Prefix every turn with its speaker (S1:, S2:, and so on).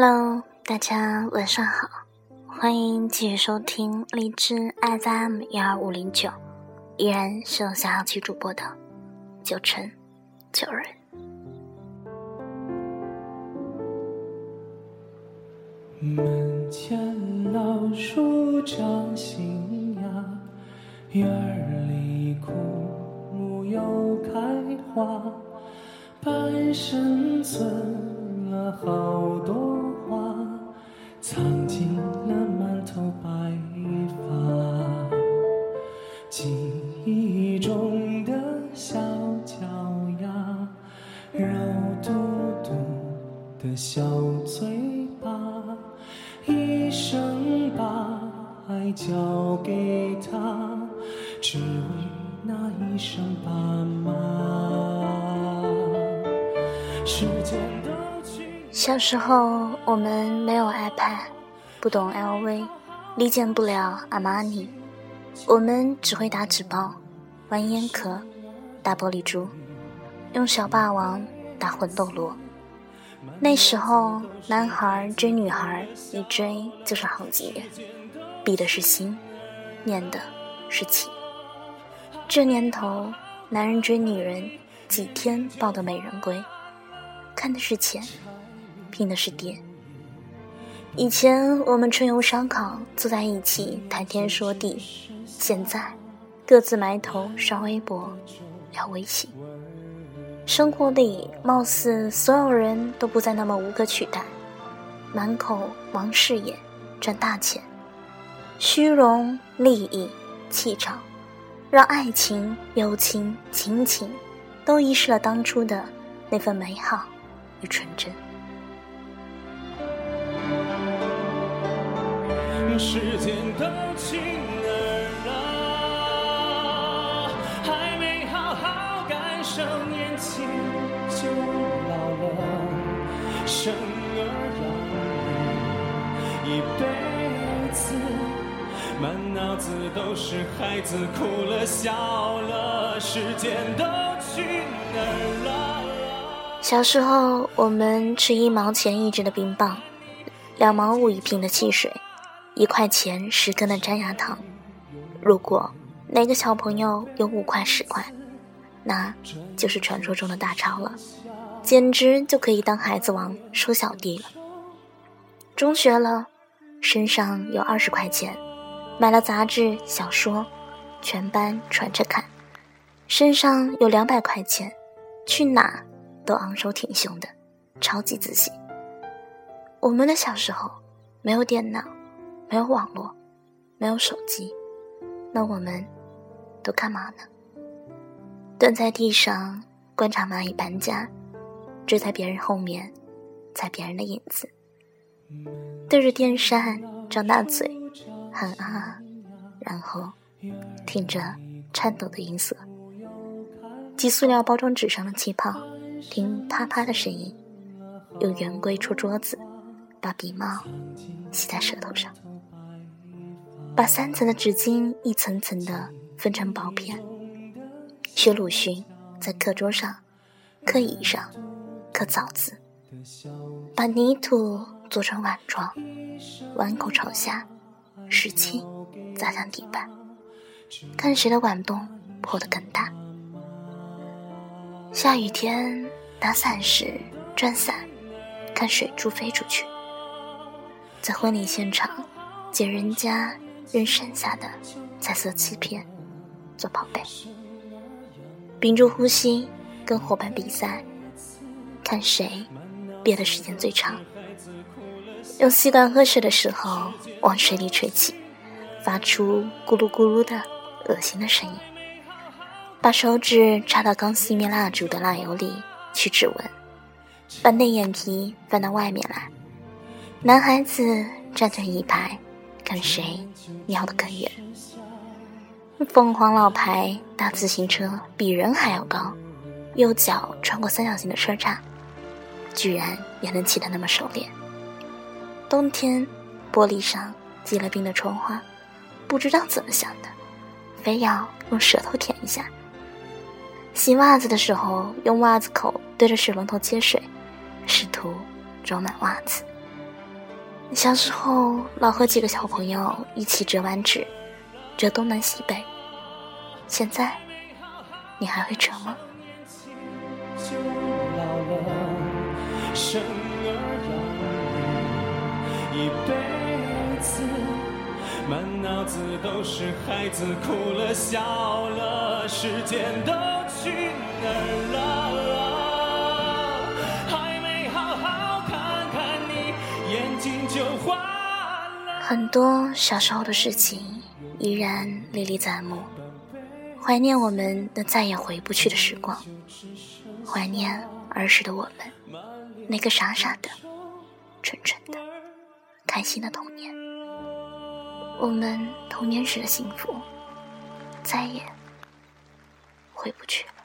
S1: Hello，大家晚上好，欢迎继续收听荔枝 FM 幺二五零九，依然是我小期主播的九成九人。
S2: 门前老树长新芽，院里枯木又开花，半生存了好多只为那一声爸妈。
S1: 小时候，我们没有 iPad，不懂 LV，理解不了阿玛尼，我们只会打纸包、玩烟壳、打玻璃珠，用小霸王打魂斗罗。那时候，男孩追女孩，一追就是好几年，比的是心，念的是情。这年头，男人追女人，几天抱得美人归，看的是钱，拼的是爹。以前我们春游烧烤，坐在一起谈天说地，现在各自埋头刷微博，聊微信。生活里，貌似所有人都不再那么无可取代，满口忙事业，赚大钱，虚荣、利益、气场，让爱情、友情、亲情都遗失了当初的那份美好与纯真。
S2: 时间都去哪儿了？还没好好感受年轻就老了，生儿养女一辈子，满脑子都是孩子哭了笑了，时间都去哪儿了？
S1: 小时候，我们吃一毛钱一支的冰棒，两毛五一瓶的汽水，一块钱十根的粘牙糖。如果哪个小朋友有五块十块，那就是传说中的大钞了，简直就可以当孩子王收小弟了。中学了，身上有二十块钱，买了杂志小说，全班传着看。身上有两百块钱，去哪都昂首挺胸的，超级自信。我们的小时候没有电脑，没有网络，没有手机，那我们都干嘛呢？蹲在地上观察蚂蚁搬家，追在别人后面，踩别人的影子，对着电扇张大嘴喊啊，然后听着颤抖的音色，挤塑料包装纸上的气泡，听啪啪的声音，用圆规戳桌子，把鼻毛吸在舌头上，把三层的纸巾一层层的分成薄片。学鲁迅在课桌上、课椅上刻枣字，把泥土做成碗状，碗口朝下，使劲砸向地板，看谁的碗洞破得更大。下雨天打伞时转伞，看水珠飞出去。在婚礼现场捡人家扔剩下的彩色瓷片做宝贝。屏住呼吸，跟伙伴比赛，看谁憋的时间最长。用吸管喝水的时候，往水里吹气，发出咕噜咕噜的恶心的声音。把手指插到刚熄灭蜡烛的蜡油里去指纹，把内眼皮翻到外面来。男孩子站成一排，看谁瞄得更远。凤凰老牌大自行车比人还要高，右脚穿过三角形的车站，居然也能骑得那么熟练。冬天，玻璃上结了冰的窗花，不知道怎么想的，非要用舌头舔一下。洗袜子的时候，用袜子口对着水龙头接水，试图装满袜子。小时候老和几个小朋友一起折完纸，折东南西北。现在，你还会折吗？
S2: 满脑子都是孩子哭了笑了，时间都去哪儿了？还没好好看看你，眼睛就花了。
S1: 很多小时候的事情依然历历在目，怀念我们那再也回不去的时光，怀念儿时的我们，那个傻傻的、蠢蠢的、开心的童年。我们童年时的幸福，再也回不去了。